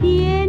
天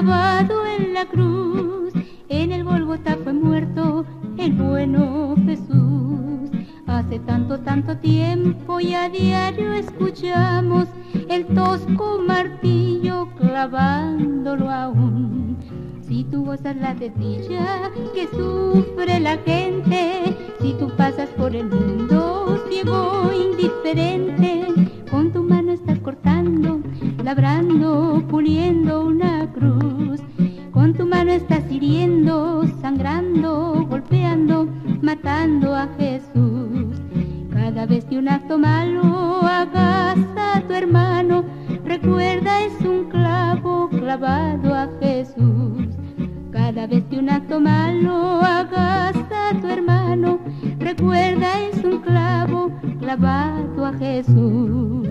clavado en la cruz. En el Golgota fue muerto el bueno Jesús. Hace tanto, tanto tiempo y a diario escuchamos el tosco martillo clavándolo aún. Si tú gozas la desdicha que sufre la gente, si tú pasas por el mundo ciego, indiferente, labrando, puliendo una cruz. Con tu mano estás hiriendo, sangrando, golpeando, matando a Jesús. Cada vez que un acto malo hagas a tu hermano, recuerda es un clavo clavado a Jesús. Cada vez que un acto malo hagas a tu hermano, recuerda es un clavo clavado a Jesús.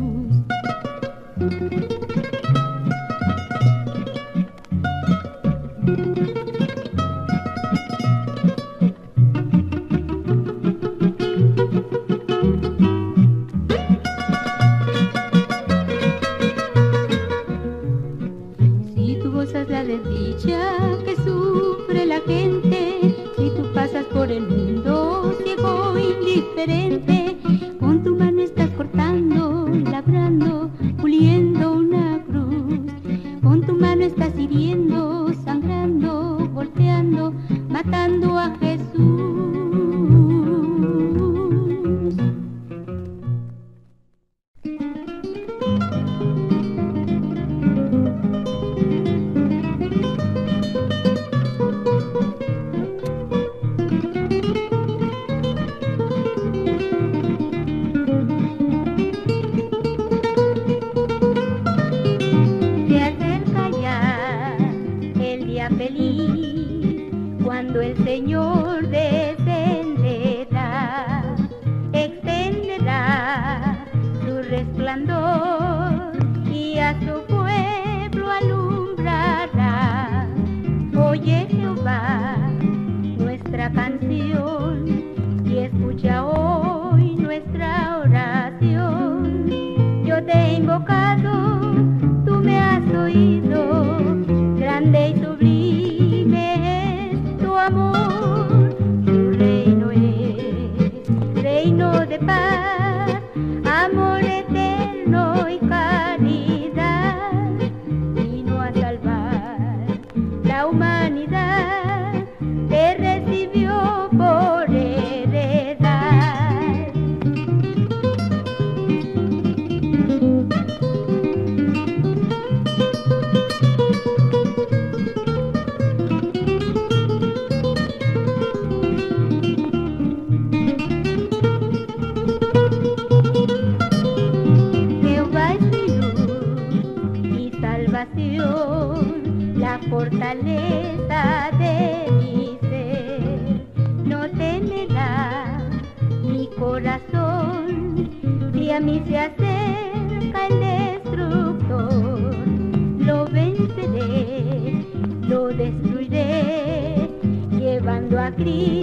प्रिय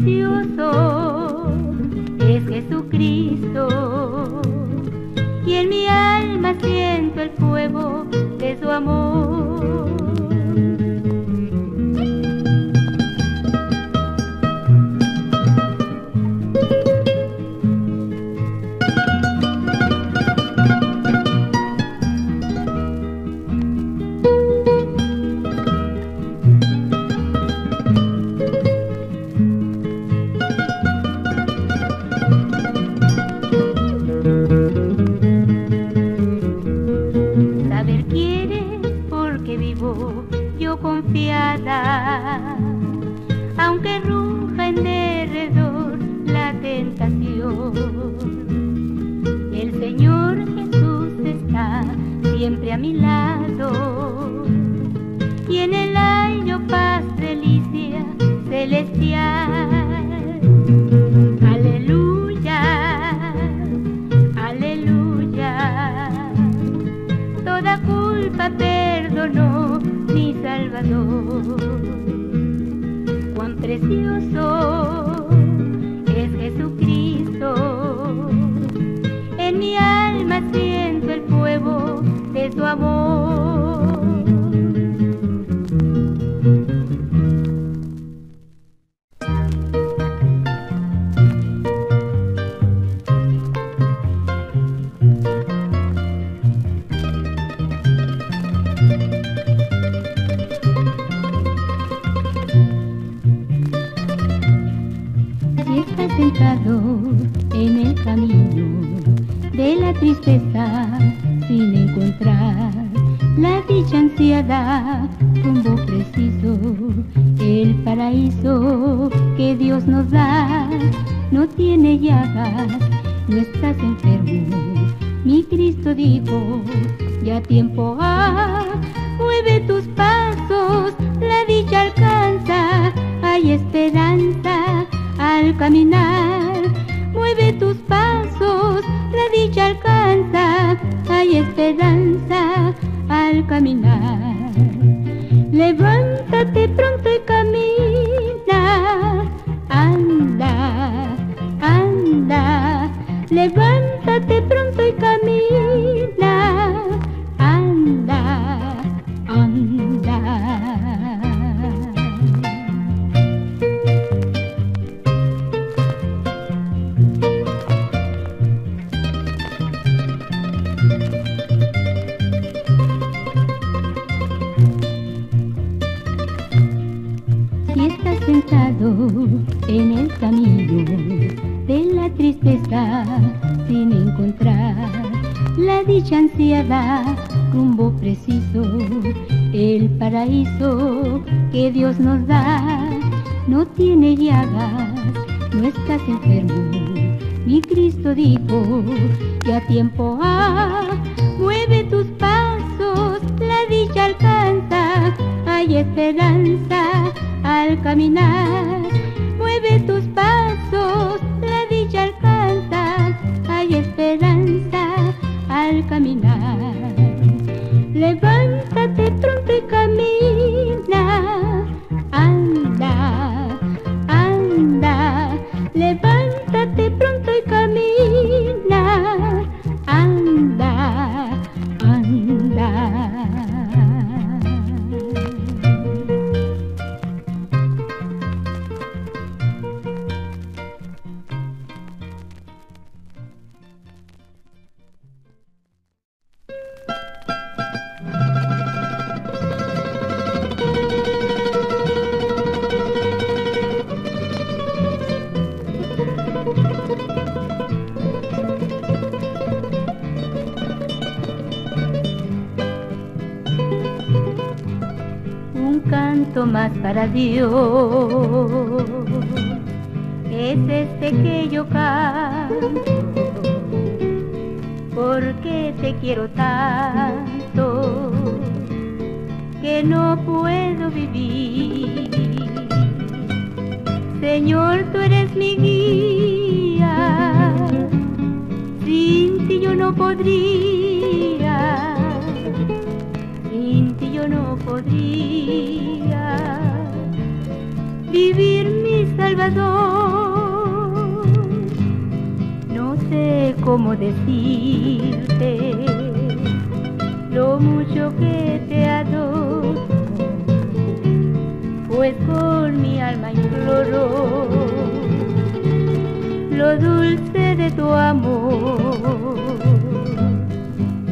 ruja en derredor precioso Cristo dijo, ya tiempo ha, mueve tus pasos, la dicha alcanza, hay esperanza al caminar. Mueve tus pasos, la dicha alcanza, hay esperanza al caminar. Levántate pronto y camina, anda, anda, levántate pronto y camina, anda, anda. Si estás sentado en el camino de la tristeza sin encontrar la dicha ansiada, rumbo preciso, el paraíso que Dios nos da, no tiene llagas, no estás enfermo. Mi Cristo dijo, ya tiempo ha, mueve tus pasos, la dicha alcanza, hay esperanza al caminar. Mueve tus pasos, caminar. Levántate Es este que yo canto, porque te quiero tanto que no puedo vivir. Señor, tú eres mi guía, sin ti yo no podría sin ti yo no podría vivir mi Salvador. No sé cómo decirte lo mucho que te adoro, pues con mi alma imploro lo dulce de tu amor.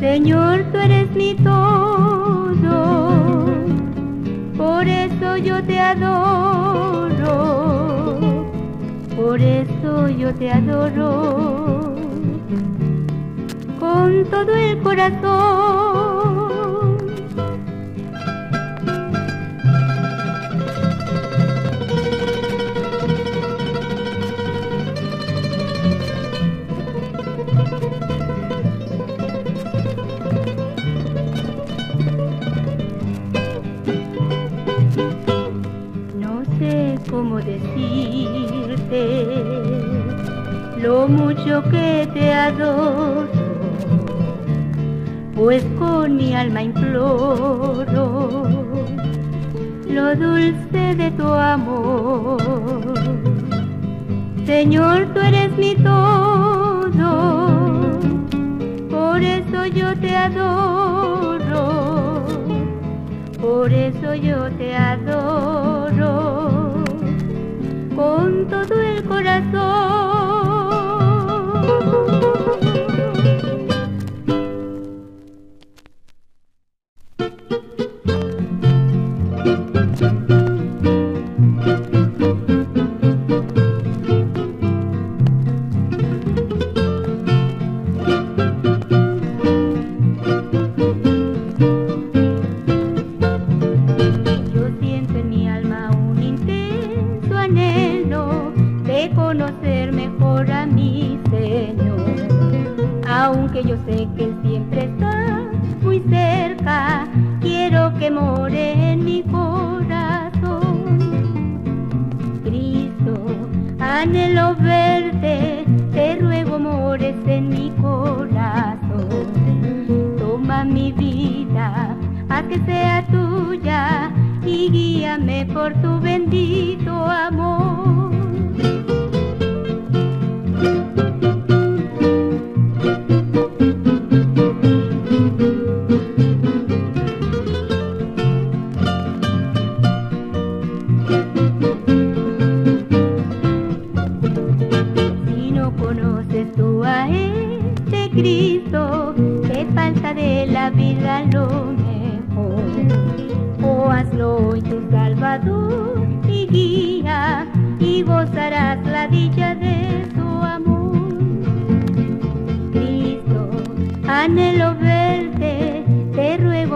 Señor, tú eres mi todo, por eso yo te adoro, por eso yo te adoro, con todo el corazón. cómo decirte lo mucho que te adoro, pues con mi alma imploro lo dulce de tu amor. Señor, tú eres mi todo, por eso yo te adoro, por eso yo te adoro con todo el corazón. cielo verde, te ruego amores en mi corazón. Toma mi vida, a que sea tuya y guíame por tu bendito amor.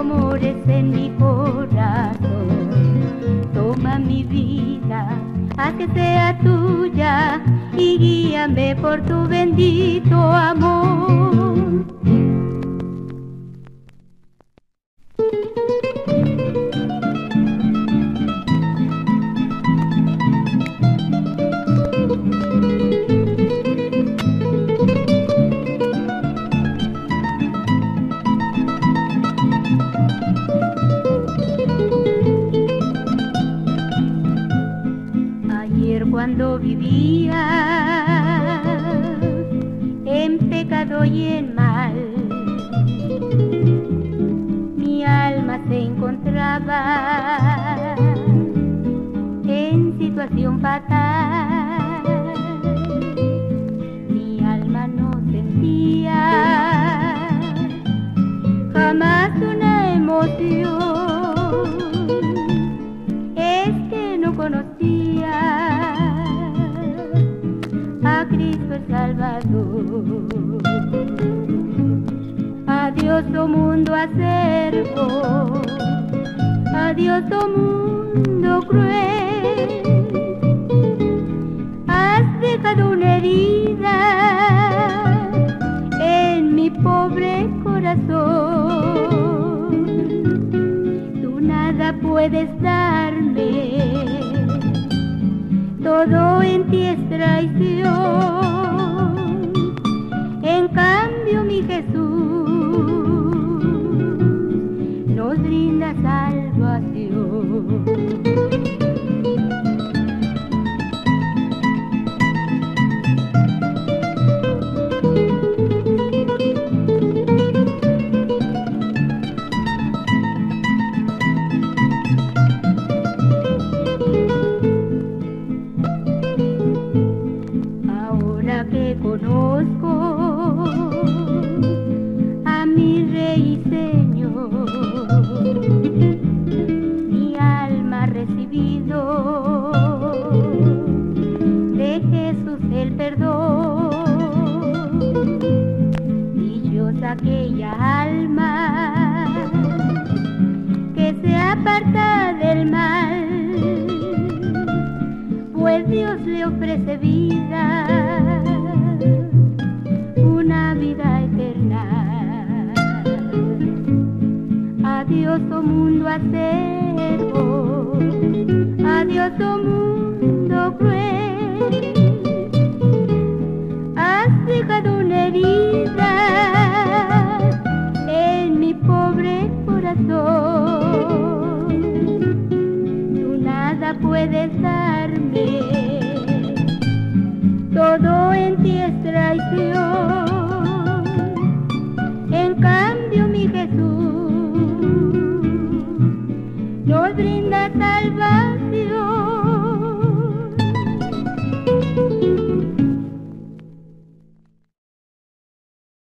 amores en mi corazón. Toma mi vida, haz que sea tuya y guíame por tu bendito amor. en pecado y en mal. Mi alma se encontraba en situación fatal. Adiós, oh mundo acervo, adiós, oh mundo cruel. Has dejado una herida en mi pobre corazón. Tú nada puedes darme, todo en ti es traición. mi Jesús, nos brinda salvación. Dios le ofrece vida, una vida eterna. Adiós, oh mundo acero, adiós, oh mundo cruel. Has dejado una herida en mi pobre corazón. Tú nada puedes dar traición.